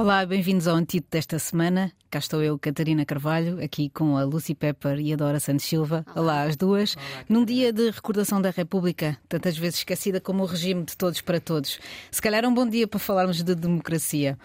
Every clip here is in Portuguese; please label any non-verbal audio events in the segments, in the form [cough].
Olá, bem-vindos ao Antídoto desta semana. Cá estou eu, Catarina Carvalho, aqui com a Lucy Pepper e a Dora Santos Silva. Olá, Olá as duas. Olá, Num dia de recordação da República, tantas vezes esquecida como o regime de todos para todos. Se calhar é um bom dia para falarmos de democracia.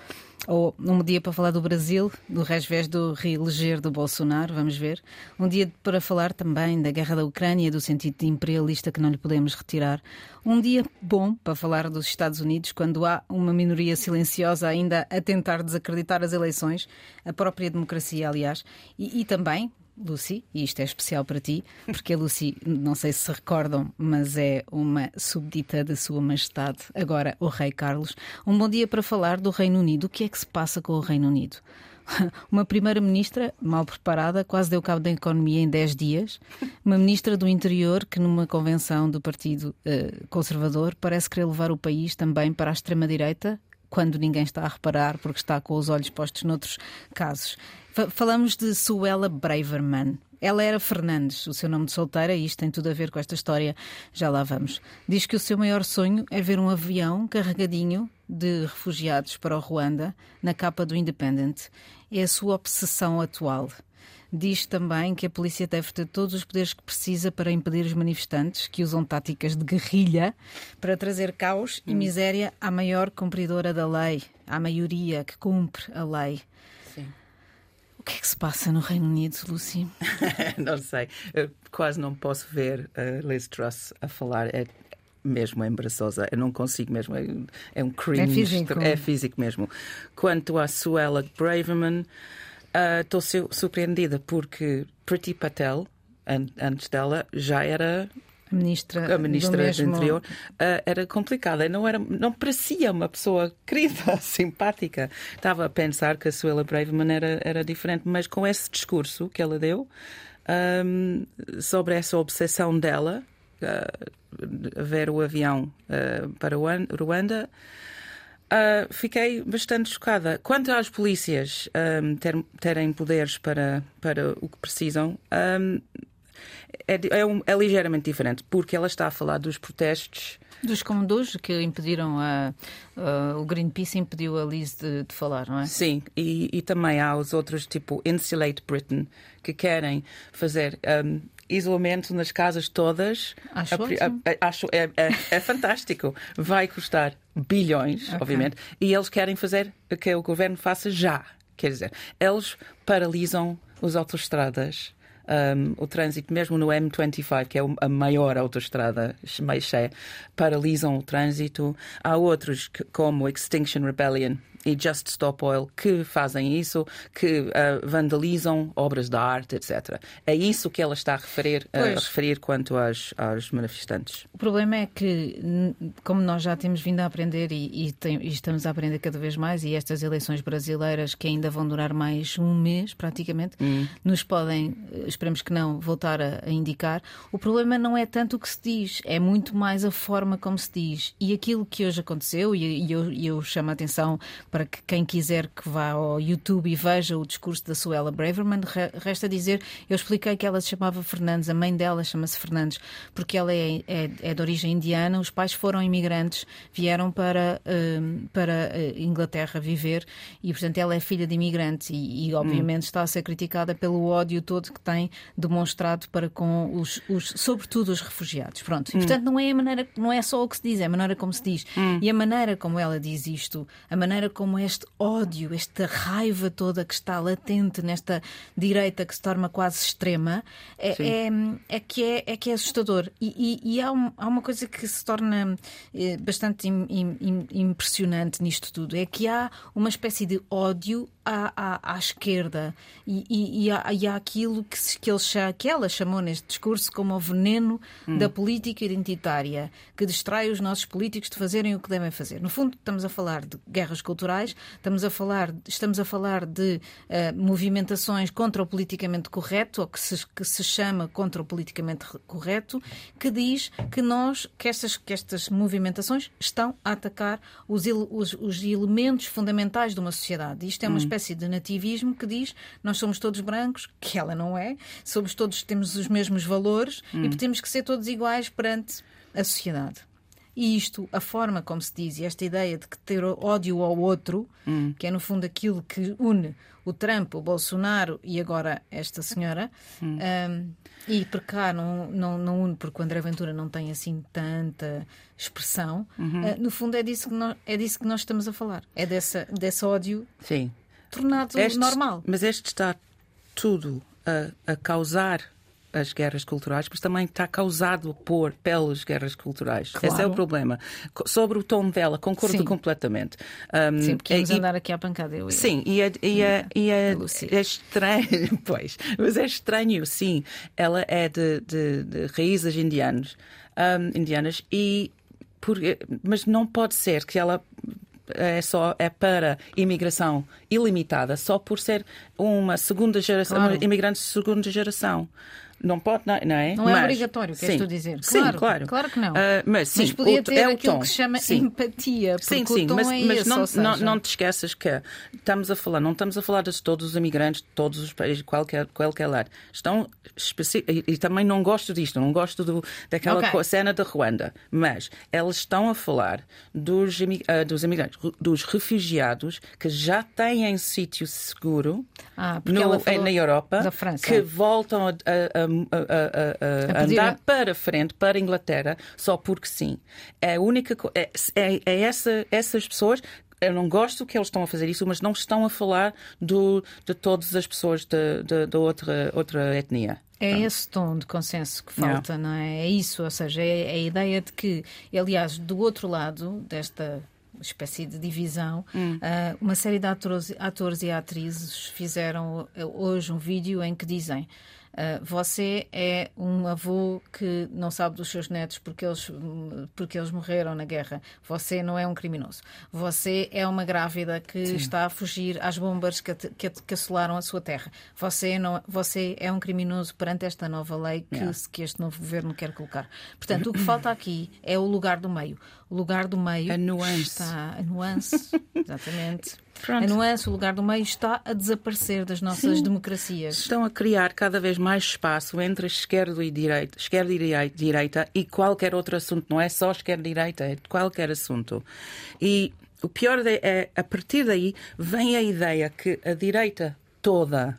Ou um dia para falar do Brasil, do revés do reeleger do Bolsonaro, vamos ver. Um dia para falar também da guerra da Ucrânia, do sentido imperialista que não lhe podemos retirar. Um dia bom para falar dos Estados Unidos, quando há uma minoria silenciosa ainda a tentar desacreditar as eleições, a própria democracia, aliás. e, e também Lucy, e isto é especial para ti, porque a Lucy, não sei se recordam, mas é uma súbdita da Sua Majestade, agora o Rei Carlos. Um bom dia para falar do Reino Unido. O que é que se passa com o Reino Unido? [laughs] Uma primeira-ministra mal preparada, quase deu cabo da economia em 10 dias. Uma ministra do interior que, numa convenção do Partido uh, Conservador, parece querer levar o país também para a extrema-direita, quando ninguém está a reparar, porque está com os olhos postos noutros casos. Falamos de Suela Braverman. Ela era Fernandes, o seu nome de solteira, e isto tem tudo a ver com esta história. Já lá vamos. Diz que o seu maior sonho é ver um avião carregadinho de refugiados para o Ruanda na capa do Independent. É a sua obsessão atual. Diz também que a polícia deve ter todos os poderes que precisa para impedir os manifestantes que usam táticas de guerrilha para trazer caos e hum. miséria à maior cumpridora da lei, à maioria que cumpre a lei. Sim. O que é que se passa no Reino Unido, Lucy? [laughs] não sei. Eu quase não posso ver a Liz Truss a falar. É mesmo embaraçosa. Eu não consigo mesmo. É, é um cringe. É físico. É físico mesmo. Quanto a Suella Braverman. Estou uh, surpreendida porque Priti Patel, an antes dela, já era ministra, a ministra do, mesmo... do Interior uh, era complicada, não era, não parecia uma pessoa [laughs] querida, simpática. Estava a pensar que a Suela Braveman era, era diferente, mas com esse discurso que ela deu um, sobre essa obsessão dela, uh, ver o avião uh, para Ruanda. Uh, fiquei bastante chocada. Quanto às polícias um, ter, terem poderes para, para o que precisam, um, é, é, um, é, ligeiramente diferente, porque ela está a falar dos protestos. Dos comandos que impediram a, a, o Greenpeace impediu a Liz de, de falar, não é? Sim, e, e, também há os outros, tipo Insulate Britain, que querem fazer um, isolamento nas casas todas. Acho, a, acho é, é, é fantástico. Vai custar bilhões, okay. obviamente, e eles querem fazer que o governo faça já. Quer dizer, eles paralisam as autoestradas um, o trânsito, mesmo no M25, que é a maior autoestrada mais cheia, paralisam o trânsito. Há outros, como Extinction Rebellion, e Just Stop Oil que fazem isso, que uh, vandalizam obras de arte, etc. É isso que ela está a referir, a referir quanto às, às manifestantes. O problema é que, como nós já temos vindo a aprender e, e, tem, e, estamos a aprender cada vez mais, e estas eleições brasileiras que ainda vão durar mais um mês praticamente, hum. nos podem, esperemos que não, voltar a, a indicar. O problema não é tanto o que se diz, é muito mais a forma como se diz. E aquilo que hoje aconteceu, e, e eu, eu chamo a atenção para que quem quiser que vá ao YouTube e veja o discurso da Suela Braverman, resta dizer, eu expliquei que ela se chamava Fernandes, a mãe dela chama-se Fernandes, porque ela é, é, é, de origem indiana, os pais foram imigrantes, vieram para, uh, para uh, Inglaterra viver e, portanto, ela é filha de imigrantes e, e obviamente, hum. está a ser criticada pelo ódio todo que tem demonstrado para com os, os sobretudo os refugiados. Pronto. E, hum. portanto, não é a maneira, não é só o que se diz, é a maneira como se diz. Hum. E a maneira como ela diz isto, a maneira como como este ódio, esta raiva toda que está latente nesta direita que se torna quase extrema, é, é, é, que, é, é que é assustador. E, e, e há, um, há, uma coisa que se torna eh, bastante im, im, impressionante nisto tudo: é que há uma espécie de ódio à, à, à esquerda e, e, e, há, e há aquilo que, que, ele, que ela chamou neste discurso como o veneno hum. da política identitária, que distrai os nossos políticos de fazerem o que devem fazer. No fundo, estamos a falar de guerras culturais, estamos a falar, estamos a falar de uh, movimentações contra o politicamente correto, ou que se, que se chama contra o politicamente correto, que diz que nós, que estas, que estas movimentações estão a atacar os, os, os elementos fundamentais de uma sociedade. Isto é uma hum espécie de nativismo que diz nós somos todos brancos, que ela não é, somos todos, temos os mesmos valores hum. e temos que ser todos iguais perante a sociedade. E isto, a forma como se diz, e esta ideia de que ter ódio ao outro, hum. que é no fundo aquilo que une o Trump, o Bolsonaro e agora esta senhora, hum. um, e por cá não, não, não une, porque o André Ventura não tem assim tanta expressão, uhum. uh, no fundo é disso, que nós, é disso que nós estamos a falar. É dessa, desse ódio Sim. Tornado este, normal. Mas este está tudo a, a causar as guerras culturais, mas também está causado por pelas guerras culturais. Claro. Esse é o problema. Sobre o tom dela, concordo sim. completamente. Um, sim, porque íamos é, andar aqui à pancada. Eu sim, e é, e é, e é, é estranho, [laughs] pois, mas é estranho, sim. Ela é de, de, de raízes indianas, um, indianas e por, mas não pode ser que ela é só é para imigração ilimitada só por ser uma segunda geração, claro. imigrante de segunda geração. Não pode, não, não é? Não é mas, obrigatório, queres tu dizer? Claro, sim, claro. Claro que não. Uh, mas, sim, mas podia ter é aquilo tom. que se chama sim. empatia. Sim, sim, mas, é mas esse, não, seja... não, não te esqueças que estamos a falar, não estamos a falar de todos os imigrantes de todos os países, qualquer, qualquer lado. Estão e, e também não gosto disto, não gosto do, daquela okay. cena da Ruanda, mas elas estão a falar dos, uh, dos imigrantes, dos refugiados que já têm sítio seguro ah, no, na Europa, que voltam a, a, a, a andar para frente, para a Inglaterra, só porque sim. É a única é, é, é essa, essas pessoas eu não gosto que eles estão a fazer isso, mas não estão a falar do, de todas as pessoas de outra, outra etnia. É esse tom de consenso que falta, não, não é? É isso, ou seja, é, é, a ideia de que, aliás, do outro lado desta espécie de divisão, hum. uh, uma série de atores, atores e atrizes fizeram hoje um vídeo em que dizem Uh, você é um avô que não sabe dos seus netos porque eles, porque eles morreram na guerra. Você não é um criminoso. Você é uma grávida que Sim. está a fugir às bombas que, que, que, assolaram a sua terra. Você, não, você é um criminoso perante esta nova lei que, yeah. que este novo governo quer colocar. Portanto, o que falta aqui é o lugar do meio. O lugar do meio a nuance. está a nuance, [laughs] exatamente. Pronto. A nuance, o lugar do meio está a desaparecer das nossas Sim. democracias. Estão a criar cada vez mais espaço entre esquerda e direita, esquerda e direita e qualquer outro assunto. Não é só esquerda e direita, é qualquer assunto. E o pior é, a partir daí vem a ideia que a direita toda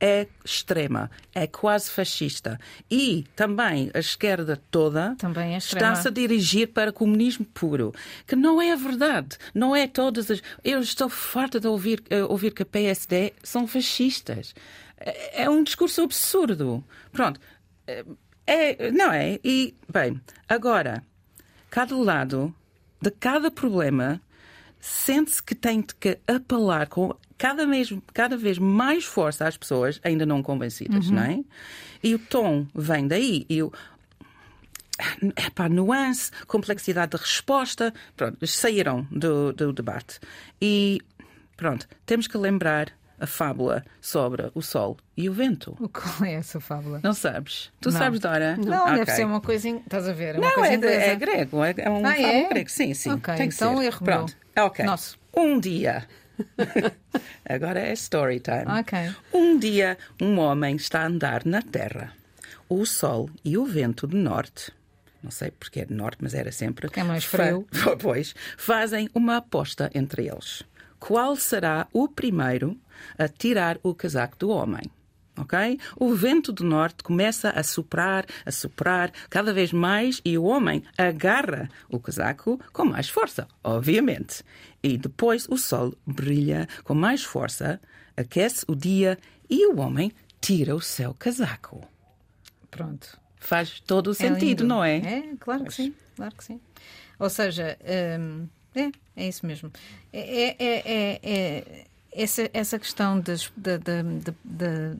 é extrema, é quase fascista. E também a esquerda toda é está-se a dirigir para comunismo puro, que não é a verdade. Não é todas as. Eu estou farta de ouvir, uh, ouvir que a PSD são fascistas. É, é um discurso absurdo. Pronto. Eh, é, não é? E, bem, agora, cada lado de cada problema sente-se que tem que apelar com cada vez, cada vez mais força às pessoas ainda não convencidas, uhum. não é? E o tom vem daí. E o, epá, nuance, complexidade de resposta, pronto, saíram do, do debate. E pronto, temos que lembrar a fábula sobre o sol e o vento. Qual é essa fábula? Não sabes? Tu não. sabes, Dora? Não, okay. deve ser uma coisa. Estás a ver? É não, é, de, é, grego. É, é um ah, fábula é? grego. Sim, sim. Okay, tem que então ser. erro Pronto. Ok. Nosso. Um dia [laughs] Agora é story time. Okay. Um dia, um homem está a andar na terra. O sol e o vento de norte, não sei porque é de norte, mas era sempre. Porque é mais frio. [laughs] Fa pois, fazem uma aposta entre eles. Qual será o primeiro a tirar o casaco do homem? Ok? O vento do norte começa a soprar, a soprar cada vez mais e o homem agarra o casaco com mais força, obviamente. E depois o sol brilha com mais força, aquece o dia e o homem tira o seu casaco. Pronto. Faz todo o é sentido, não é? É, claro que sim, claro que sim. Ou seja, hum, é, é isso mesmo. É, é, é, é, é essa, essa questão das, da, da, da,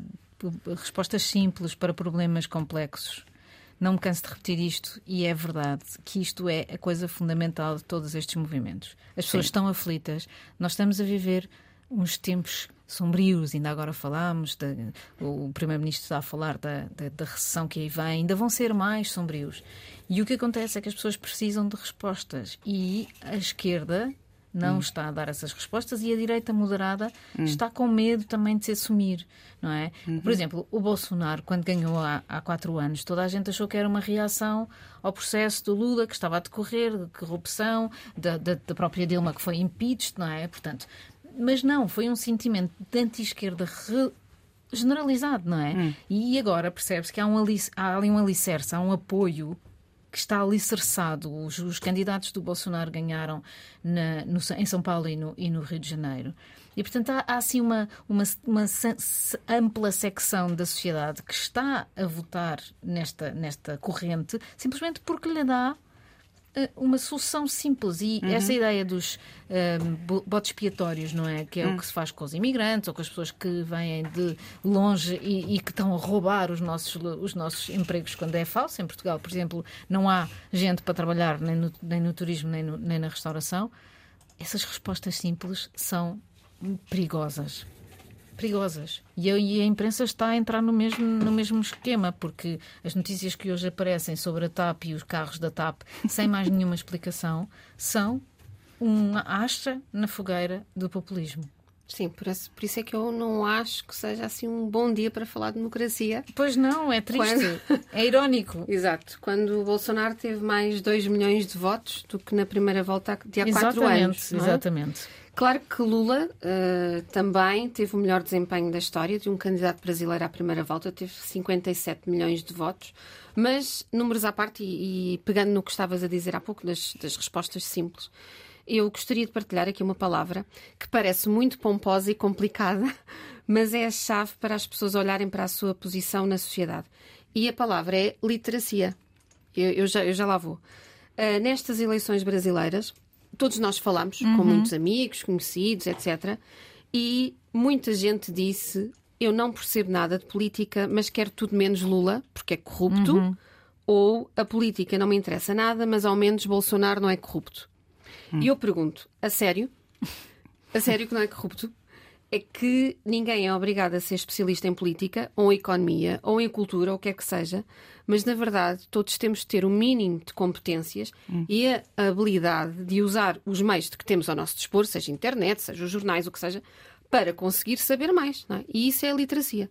respostas simples para problemas complexos. Não me canso de repetir isto e é verdade que isto é a coisa fundamental de todos estes movimentos. As pessoas Sim. estão aflitas, nós estamos a viver uns tempos sombrios, ainda agora falámos, de, o Primeiro-Ministro está a falar da, da, da, recessão que aí vem, ainda vão ser mais sombrios. E o que acontece é que as pessoas precisam de respostas e a esquerda não hum. está a dar essas respostas e a direita moderada hum. está com medo também de se assumir, não é? Uhum. Por exemplo, o Bolsonaro, quando ganhou há, há quatro anos, toda a gente achou que era uma reação ao processo do Lula que estava a decorrer, de corrupção, da, da, da própria Dilma que foi impeached, não é? Portanto, mas não, foi um sentimento de anti-esquerda generalizado, não é? Hum. E agora percebe-se que há, um há ali um alicerce, há um apoio que está alicerçado. Os, os candidatos do Bolsonaro ganharam na, no, em São Paulo e no, e no, Rio de Janeiro. E, portanto, há, há assim uma, uma, uma, ampla secção da sociedade que está a votar nesta, nesta corrente simplesmente porque lhe dá uma solução simples e uhum. essa ideia dos um, botes expiatórios, não é? Que é uhum. o hum. que se faz com os imigrantes ou com as pessoas que vêm de longe e, e, que estão a roubar os nossos, os nossos empregos quando é falso. Em Portugal, por exemplo, não há gente para trabalhar nem no, nem no turismo nem, no, nem na restauração. Essas respostas simples são perigosas perigosas. E a, e a, imprensa está a entrar no mesmo, no mesmo esquema, porque as notícias que hoje aparecem sobre a TAP e os carros da TAP, [laughs] sem mais nenhuma explicação, são uma acha na fogueira do populismo. Sim, por isso, por isso, é que eu não acho que seja assim um bom dia para falar de democracia. Pois não, é triste, Quando... é irónico. [laughs] Exato. Quando o Bolsonaro teve mais 2 milhões de votos do que na primeira volta de há 4 anos. É? Exatamente. Claro que Lula uh, também teve o melhor desempenho da história de um candidato brasileiro à primeira volta, teve 57 milhões de votos, mas números à parte, e, e pegando no que estavas a dizer há pouco, das, das respostas simples, eu gostaria de partilhar aqui uma palavra que parece muito pomposa e complicada, [laughs] mas é a chave para as pessoas olharem para a sua posição na sociedade. E a palavra é literacia. Eu, eu, já, eu já lá vou. Uh, nestas eleições brasileiras, todos nós falamos uhum. com muitos amigos, conhecidos, etc. E muita gente disse: Eu não percebo nada de política, mas quero tudo menos Lula, porque é corrupto. Uhum. Ou a política não me interessa nada, mas ao menos Bolsonaro não é corrupto. Uhum. E eu pergunto: a sério? A sério que não é corrupto? é que ninguém é obrigado a ser especialista em política, ou em economia, ou em cultura, ou o que é que seja, mas na verdade todos temos de ter o um mínimo de competências hum. e a habilidade de usar os meios que temos ao nosso dispor, seja internet, seja os jornais, o que seja, para conseguir saber mais. É? E isso é a literacia.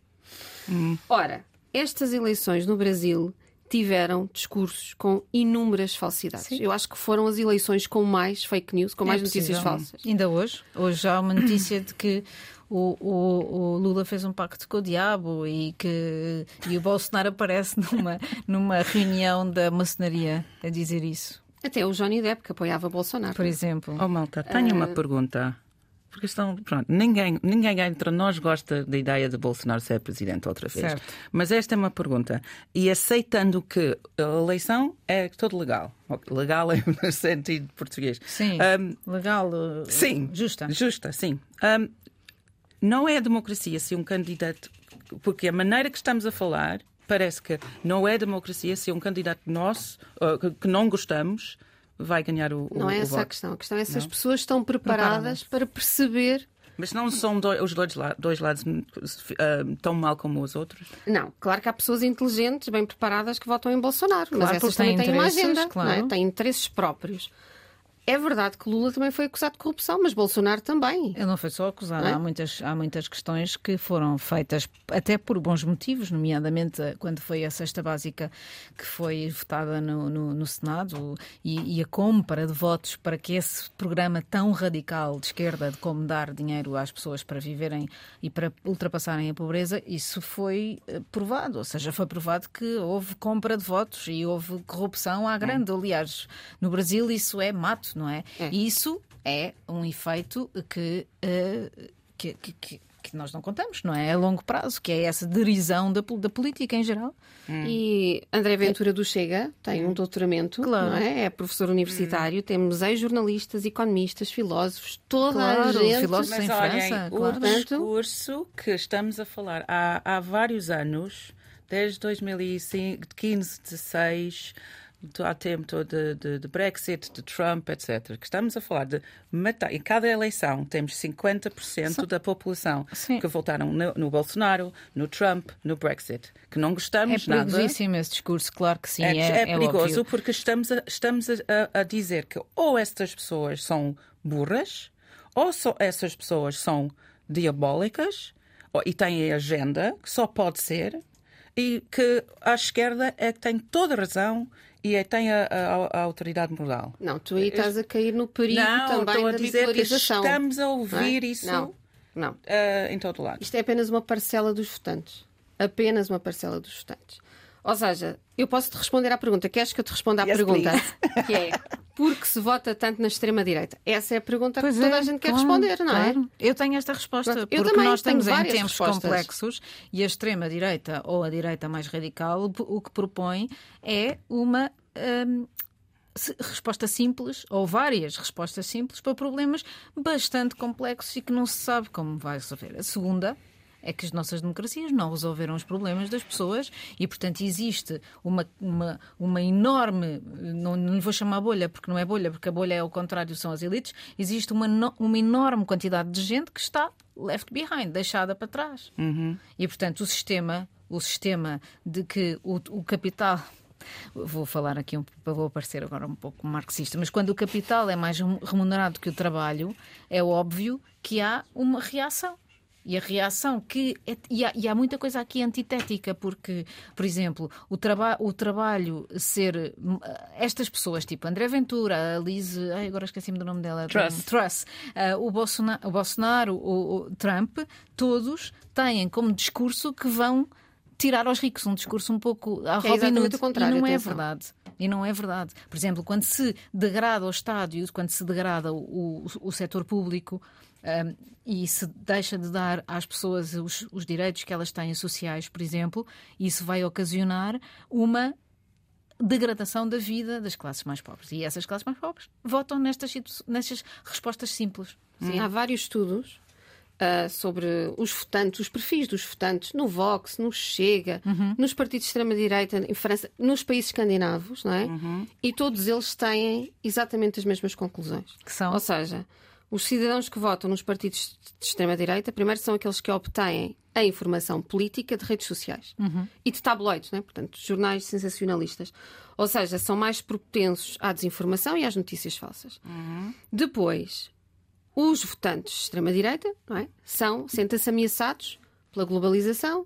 Hum. Ora, estas eleições no Brasil tiveram discursos com inúmeras falsidades. Sim. Eu acho que foram as eleições com mais fake news, com é mais notícias falsas. Ainda hoje, hoje há uma notícia de que o, o, o, Lula fez um pacto com o diabo e que e o Bolsonaro aparece numa, numa reunião da maçonaria a dizer isso. Até o Johnny Depp, que apoiava Bolsonaro. Por exemplo. Oh, Malta, tenho uh... uma pergunta porque estão, pronto, ninguém, ninguém entre nós gosta da ideia de Bolsonaro ser presidente outra vez. Certo. Mas esta é uma pergunta. E aceitando que a eleição é todo legal, legal é [laughs] no sentido português. Sim, um, legal, uh, sim, justa. Justa, sim. Um, não é democracia se um candidato, porque a maneira que estamos a falar parece que não é democracia se um candidato nosso, uh, que não gostamos, vai ganhar o, Não é essa voto. a questão. A questão é se não? as pessoas estão preparadas, para perceber. Mas não são dois, os dois, dois lados uh, tão mal como os outros? Não, claro que há pessoas inteligentes, bem preparadas que votam em Bolsonaro, claro, mas essas também têm uma agenda, é? claro. é? têm interesses próprios. É verdade que Lula também foi acusado de corrupção, mas Bolsonaro também. Ele não foi só acusado. É? Há, muitas, há muitas questões que foram feitas até por bons motivos, nomeadamente quando foi a cesta básica que foi votada no, no, no Senado e, e, a compra de votos para que esse programa tão radical de esquerda de como dar dinheiro às pessoas para viverem e para ultrapassarem a pobreza, isso foi eh, provado. Ou seja, foi provado que houve compra de votos e houve corrupção à grande. É. Aliás, no Brasil isso é mato não é? é. Isso é um efeito que, uh, que, que, que, nós não contamos, não é? A longo prazo, que é essa derisão da, da política em geral. Hum. E André Ventura do Chega tem um doutoramento, claro. não é? É professor universitário, hum. temos ex-jornalistas, economistas, filósofos, toda claro, a gente. Filósofos em França. O claro. discurso que estamos a falar há, há vários anos, desde 2015, 16 há tempo de, de, de, Brexit, de Trump, etc. Que estamos a falar de matar. Em cada eleição temos 50% Sim. da população Sim. que votaram no, no, Bolsonaro, no Trump, no Brexit. Que não gostamos é nada. É perigosíssimo esse discurso, claro que sim. É, é, é, é perigoso porque estamos, a, estamos a, a dizer que ou estas pessoas são burras, ou só essas pessoas são diabólicas ou, e têm agenda, que só pode ser, e que a esquerda é que tem toda a razão e é, tem a, a, a, autoridade moral. Não, tu aí estás a cair no perigo não, também estou a da dizer que estamos a ouvir não é? isso não, não. Uh, em todo lado. Isto é apenas uma parcela dos votantes. Apenas uma parcela dos votantes. Ou seja, eu posso te responder à pergunta. Queres que eu te responda à yes, pergunta? Que é [laughs] porque se vota tanto na extrema-direita? Essa é a pergunta pois que toda é, a gente quer claro, responder, não é? claro. Eu tenho esta resposta, Pronto, porque também nós estamos em tempos respostas. complexos e a extrema-direita ou a direita mais radical o que propõe é uma. se- resposta simples ou várias respostas simples para problemas bastante complexos e que não se sabe como vai resolver. A segunda é que as nossas democracias não resolveram os problemas das pessoas e, portanto, existe uma, uma, uma enorme, não, não lhe vou chamar bolha, porque não é bolha, porque a bolha é o contrário, são as elites, existe uma, uma enorme quantidade de gente que está left behind, deixada para trás. E, portanto, o sistema, o sistema de que o, o capital. Vou falar aqui, um, vou parecer agora um pouco marxista, mas quando o capital é mais remunerado que o trabalho, é óbvio que há uma reação. E a reação que. É, e, há, e, há, muita coisa aqui antitética, porque, por exemplo, o, traba, o trabalho ser. Estas pessoas, tipo André Ventura, a Liz. Ai, agora esqueci-me do nome dela. Truss. Truss uh, o, Bolsonaro, o, Bolsonaro o, o Trump, todos têm como discurso que vão tirar aos ricos um discurso um pouco a Que é Robin Hood contrário, e não é atenção. verdade e não é verdade por exemplo quando se degrada o estádio quando se degrada o, o, o setor público um, e se deixa de dar às pessoas os, os direitos que elas têm sociais por exemplo isso vai ocasionar uma degradação da vida das classes mais pobres e essas classes mais pobres votam nestas, nestas respostas simples Sim, há vários estudos ah, sobre os votantes, os perfis dos votantes no Vox, no Chega, nos partidos de extrema-direita em França, nos países escandinavos, não é? E todos eles têm exatamente as mesmas conclusões. Que são? Ou seja, os cidadãos que votam nos partidos de extrema-direita, primeiro são aqueles que obtêm a informação política de redes sociais e de tabloides, não é? portanto, jornais sensacionalistas. Ou seja, são mais propensos à desinformação e às notícias falsas. Depois, os votantes de extrema-direita é? são, sentem-se ameaçados pela globalização,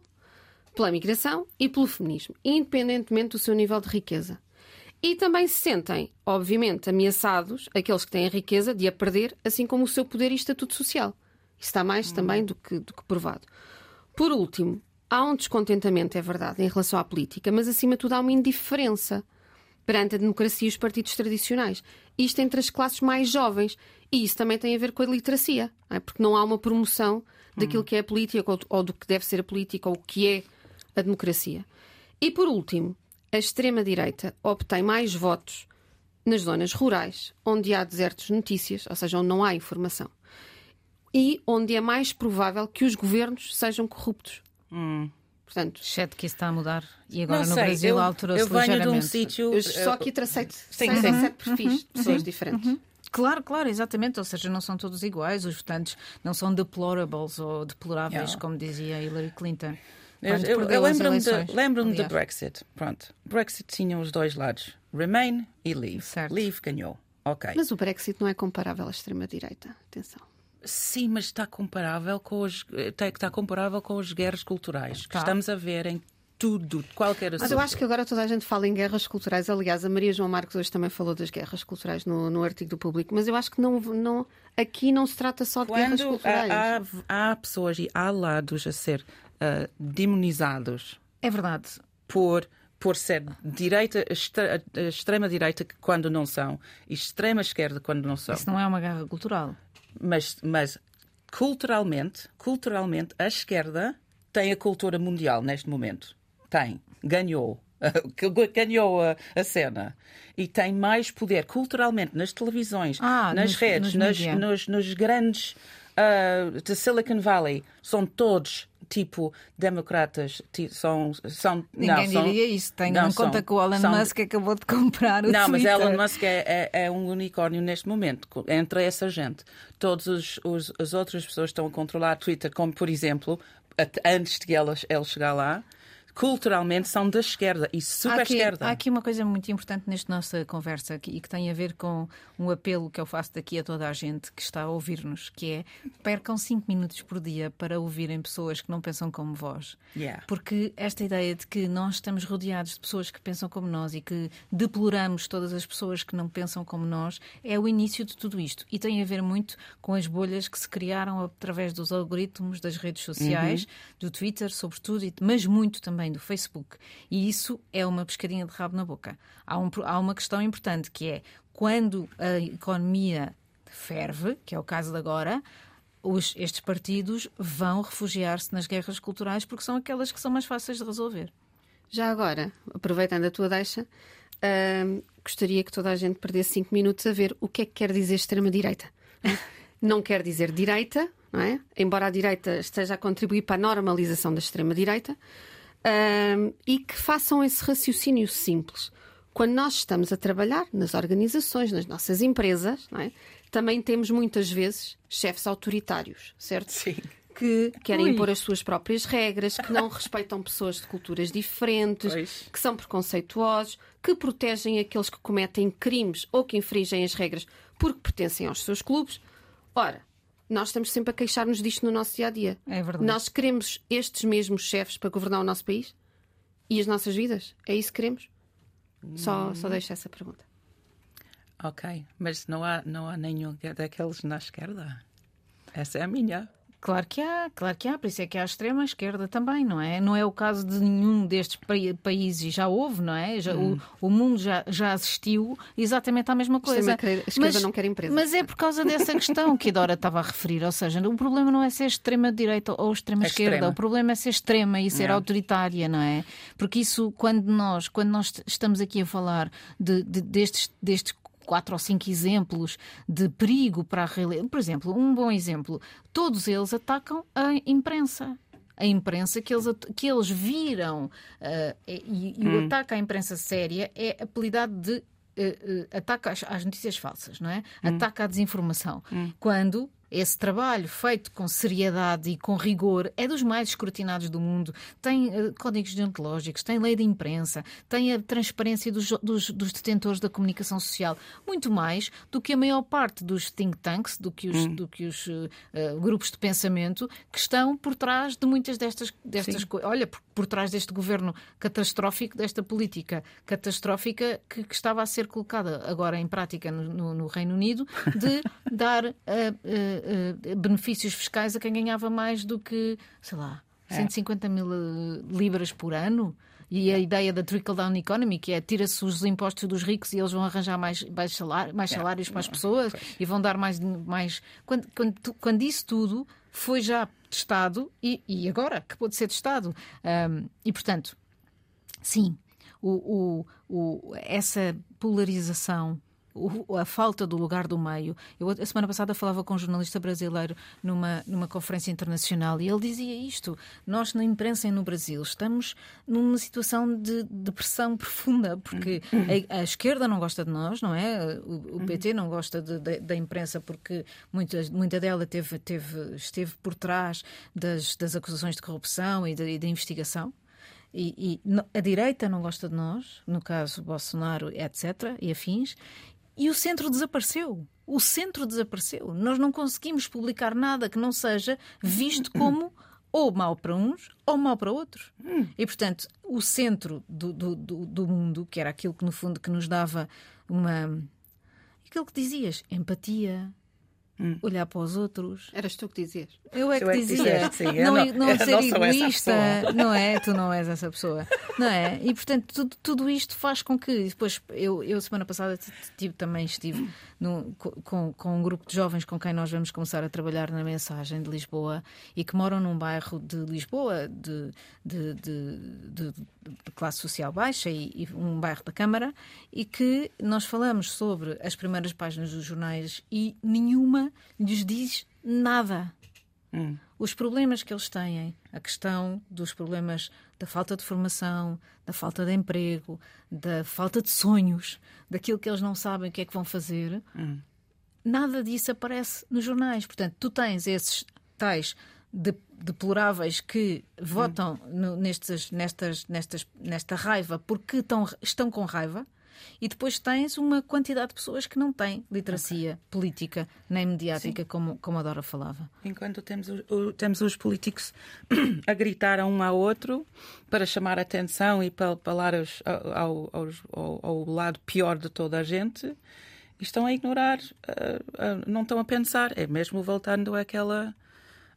pela migração e pelo feminismo, independentemente do seu nível de riqueza. E também se sentem, obviamente, ameaçados, aqueles que têm a riqueza, de a perder, assim como o seu poder e estatuto social. Isso está mais também do que, do que provado. Por último, há um descontentamento, é verdade, em relação à política, mas acima de tudo há uma indiferença perante a democracia e os partidos tradicionais. Isto entre as classes mais jovens. E isso também tem a ver com a literacia, não é? porque não há uma promoção daquilo que é a política ou, ou do que deve ser a política ou o que é a democracia. E por último, a extrema-direita obtém mais votos nas zonas rurais, onde há desertos de notícias, ou seja, onde não há informação. E onde é mais provável que os governos sejam corruptos. Portanto, exceto que isso está a mudar e agora Não no sei, Brasil eu, alterou-se eu venho de um sítio. eu só aqui tracei Sim, seis ou sete perfis de pessoas diferentes. Claro, claro, exatamente. Ou seja, não são todos iguais. Os votantes não são deplorables ou deploráveis, Yeah. como dizia Hillary Clinton. Eu, quando eu- lembro-me do Aliás. Brexit. Pronto. Brexit tinha os dois lados: Remain e Leave. Certo. Leave ganhou. Ok. Mas o Brexit não é comparável à extrema-direita. Atenção. Sim, mas está comparável com os, está, comparável com as guerras culturais que Tá. estamos a ver em tudo, qualquer assunto. Mas eu acho que agora toda a gente fala em guerras culturais. Aliás, a Maria João Marques hoje também falou das guerras culturais no, no artigo do público. Mas eu acho que não, não, aqui não se trata só de guerras Quando culturais. há, há, há pessoas e há lados a ser ah, demonizados É verdade. por por ser direita, extre- extrema direita quando não são e extrema esquerda quando não são. Isso não é uma guerra cultural. Mas, mas culturalmente, culturalmente, a esquerda tem a cultura mundial neste momento. Tem. Ganhou. [laughs] Ganhou a, a cena. E tem mais poder culturalmente nas televisões, Ah, nas nos- redes, nos nas- nos, nos grandes ah, de Silicon Valley. São todos tipo democratas. São, são, Ninguém não, são- diria isso. Tenho não, conta são- que o Elon são- Musk acabou de comprar o não, mas Twitter. Elon Musk é, é, é um unicórnio neste momento, entre essa gente. Todas os, os- as outras pessoas estão a controlar Twitter, como por exemplo, antes de ele, ele chegar lá, culturalmente são da esquerda e super há aqui, esquerda. Há aqui uma coisa muito importante nesta nossa conversa e que tem a ver com um apelo que eu faço daqui a toda a gente que está a ouvir-nos, que é percam 5 minutos por dia para ouvirem pessoas que não pensam como vós. Yeah. Porque esta ideia de que nós estamos rodeados de pessoas que pensam como nós e que deploramos todas as pessoas que não pensam como nós é o início de tudo isto. E tem a ver muito com as bolhas que se criaram através dos algoritmos das redes sociais, uhum. do Twitter, sobretudo, mas muito também do Facebook. E isso é uma pescadinha de rabo na boca. Há, um, há uma questão importante que é quando a economia ferve, que é o caso de agora, os, estes partidos vão refugiar-se nas guerras culturais porque são aquelas que são mais fáceis de resolver. Já agora, aproveitando a tua deixa, uh, gostaria que toda a gente perdesse cinco minutos a ver o que é que quer dizer extrema-direita. [laughs] não quer dizer direita, não é? Embora a direita esteja a contribuir para a normalização da extrema-direita, uh, e que façam esse raciocínio simples. Quando nós estamos a trabalhar nas organizações, nas nossas empresas, é? também temos muitas vezes chefes autoritários, certo? Sim que querem Ui. impor as suas próprias regras, que não respeitam pessoas de culturas diferentes, pois. que são preconceituosos, que protegem aqueles que cometem crimes ou que infringem as regras porque pertencem aos seus clubes. Ora, nós estamos sempre a queixar-nos disto no nosso dia a dia. É verdade. Nós queremos estes mesmos chefes para governar o nosso país e as nossas vidas? É isso que queremos? Só, só deixo essa pergunta. Ok, mas não há, não há nenhum daqueles na esquerda. Essa é a minha. Claro que há, claro que há, por isso é que há a extrema esquerda também, não é? Não é o caso de nenhum destes países, já houve, não é? Já, hum. o, o mundo já, já assistiu exatamente à mesma coisa. A esquerda mas, não quer empresa. Mas é por causa dessa questão que a Dora estava a referir, ou seja, o problema não é ser extrema-direita ou extrema-esquerda, extrema. o problema é ser extrema e ser não. autoritária, não é? Porque isso, quando nós, quando nós estamos aqui a falar de, de destes, destes quatro ou cinco exemplos de perigo para a realidade. Por exemplo, um bom exemplo: todos eles atacam a imprensa a imprensa que eles, que eles viram uh, e, e hum. o ataque à imprensa séria é apelidado de uh, uh, ataque às, às, notícias falsas, não é? Hum. Ataque à desinformação. Hum. Quando esse trabalho feito com seriedade e com rigor é dos mais escrutinados do mundo. Tem uh, códigos deontológicos, tem lei de imprensa, tem a transparência dos, dos, dos, detentores da comunicação social. Muito mais do que a maior parte dos think tanks, do que os, hum. do que os uh, grupos de pensamento que estão por trás de muitas destas, destas coisas. Olha, por, por, trás deste governo catastrófico, desta política catastrófica que, que, estava a ser colocada agora em prática no, no, no Reino Unido de [laughs] dar. Uh, uh, benefícios fiscais a quem ganhava mais do que, sei lá, 150 é. mil eh, libras por ano. E a ideia da trickle-down economy, que é tira-se os impostos dos ricos e eles vão arranjar mais, mais, salário, mais salários para as pessoas e vão dar mais. mais... Quando, quando, quando isso tudo foi já testado e, e agora acabou de ser testado. Um, e, portanto, sim, o, o, o, essa polarização a falta do lugar do meio. Eu, a semana passada, falava com um jornalista brasileiro numa, numa conferência internacional e ele dizia isto. Nós, na imprensa e no Brasil, estamos numa situação de depressão profunda, porque a, a esquerda não gosta de nós, não é? O, o PT não gosta de, de, da imprensa porque muita, muita dela teve, teve, esteve por trás das, das acusações de corrupção e da investigação. E, e, a direita não gosta de nós, no caso Bolsonaro, etc., e afins, e o centro desapareceu. O centro desapareceu. Nós não conseguimos publicar nada que não seja visto como ou mal para uns ou mal para outros. E, portanto, o centro do, do, do, mundo, que era aquilo que, no fundo, que nos dava uma. aquilo que dizias, empatia, Hum. olhar para os outros. Eras tu que dizias. Eu é que, é que dizia. Sim, não, não, não ser não egoísta. Não é? Tu não és essa pessoa. Não é? E portanto, tudo, tudo isto faz com que. Depois, eu, eu semana passada tive, também estive no, com, com um grupo de jovens com quem nós vamos começar a trabalhar na mensagem de Lisboa e que moram num bairro de Lisboa de, de, de, de, de classe social baixa e, e, um bairro da Câmara e que nós falamos sobre as primeiras páginas dos jornais e nenhuma lhes diz nada. Hum. Os problemas que eles têm, a questão dos problemas da falta de formação, da falta de emprego, da falta de sonhos, daquilo que eles não sabem o que é que vão fazer, hum. nada disso aparece nos jornais. Portanto, tu tens esses tais de, deploráveis que votam no, nestes, nestas, nestas, nesta raiva porque estão, estão com raiva. E depois tens uma quantidade de pessoas que não têm literacia okay. política nem mediática, como, como a Dora falava. Enquanto temos, o, temos os políticos [clears throat] a gritar a um ao outro para chamar a atenção e para falar aos, ao, ao, ao, lado pior de toda a gente, estão a ignorar, uh, uh, não estão a pensar. É mesmo voltando àquela,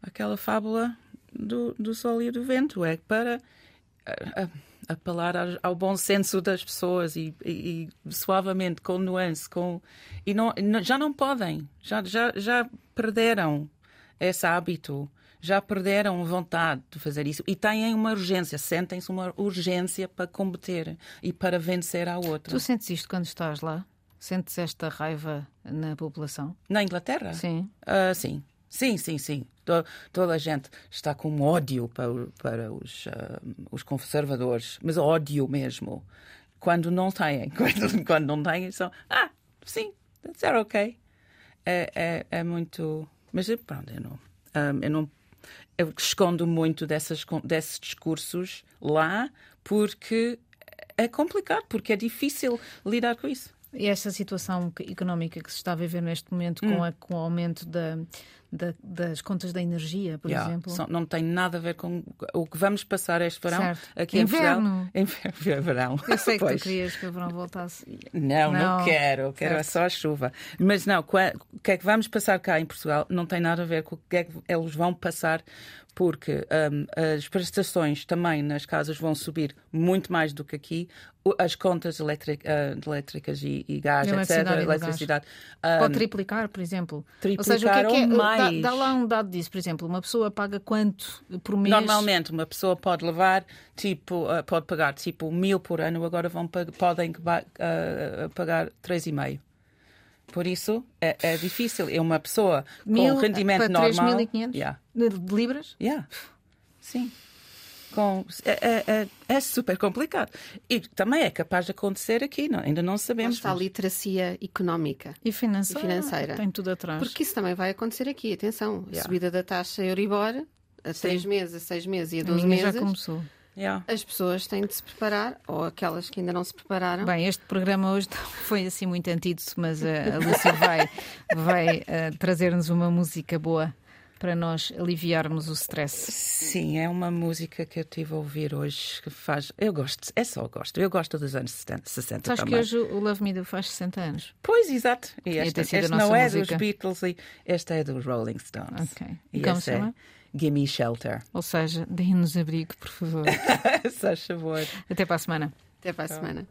àquela fábula do, do sol e do vento. É para uh, apelar ao bom senso das pessoas e, e, e suavemente, com nuance, com e não, já não podem, já, já, já perderam esse hábito, já perderam vontade de fazer isso e têm uma urgência, sentem-se uma urgência para combater e para vencer a outra. Tu sentes isto quando estás lá? Sentes esta raiva na população? Na Inglaterra? Sim. Uh, sim. Sim, sim, sim. Toda a gente está com ódio para, para os, uh, os conservadores, mas ódio mesmo. Quando não têm, [laughs] quando, quando não têm, são ah, sim, that's ok. É, é, é muito. Mas pronto, eu não, um, ah, eu não. Eu escondo muito dessas, desses discursos lá porque é complicado, porque é difícil lidar com isso. E esta situação económica que se está a viver neste momento hum. com, a, com o aumento da, da, das contas da energia, por yeah. exemplo. não tem nada a ver com o que vamos passar este verão certo. aqui Inverno. em Portugal. [laughs] verão. Eu sei que pois. tu querias que o verão voltasse. Não, não, não quero. Quero é só a chuva. Mas não, o que é que vamos passar cá em Portugal não tem nada a ver com o que é que eles vão passar porque um, as prestações também nas casas vão subir muito mais do que aqui. As contas uh, elétricas e, e gás, etc. Eletricidade. Um, Pode triplicar, por exemplo. Triplicar Ou seja, o que é que é? Mais. Dá, dá, lá um dado disso, por exemplo. Uma pessoa paga quanto por mês? Normalmente, uma pessoa pode levar, tipo, uh, pode pagar tipo mil por ano, agora vão, podem uh, pagar três e meio. Por isso é, é difícil. É uma pessoa Mil, com rendimento para normal. 3.500 yeah. de libras? Yeah. Sim. Com, é, é, é, é, super complicado. E também é capaz de acontecer aqui, não? ainda não sabemos. está a literacia económica e financeira. e financeira. Tem tudo atrás. Porque isso também vai acontecer aqui. Atenção, yeah. a subida da taxa Euribor a seis meses, a seis meses e a 12 meses. já começou. Yeah. As pessoas têm de se preparar, ou aquelas que ainda não se prepararam. Bem, este programa hoje [laughs] foi assim muito antídoto, mas a, a Lúcia vai, vai uh, trazer-nos uma música boa para nós aliviarmos o stress. Sim, é uma música que eu tive a ouvir hoje que faz. Eu gosto, é só gosto. Eu gosto dos anos 70, 60 Sabes também. que hoje o Love Me Do faz 60 anos? Pois, exato. E esta, esta não é dos Beatles, e esta é dos Rolling Stones. Ok. E, e como se chama? É Gimme Shelter. Ou seja, deem-nos abrigo, por favor. [laughs] Se favor. Até para a semana. Até para a semana.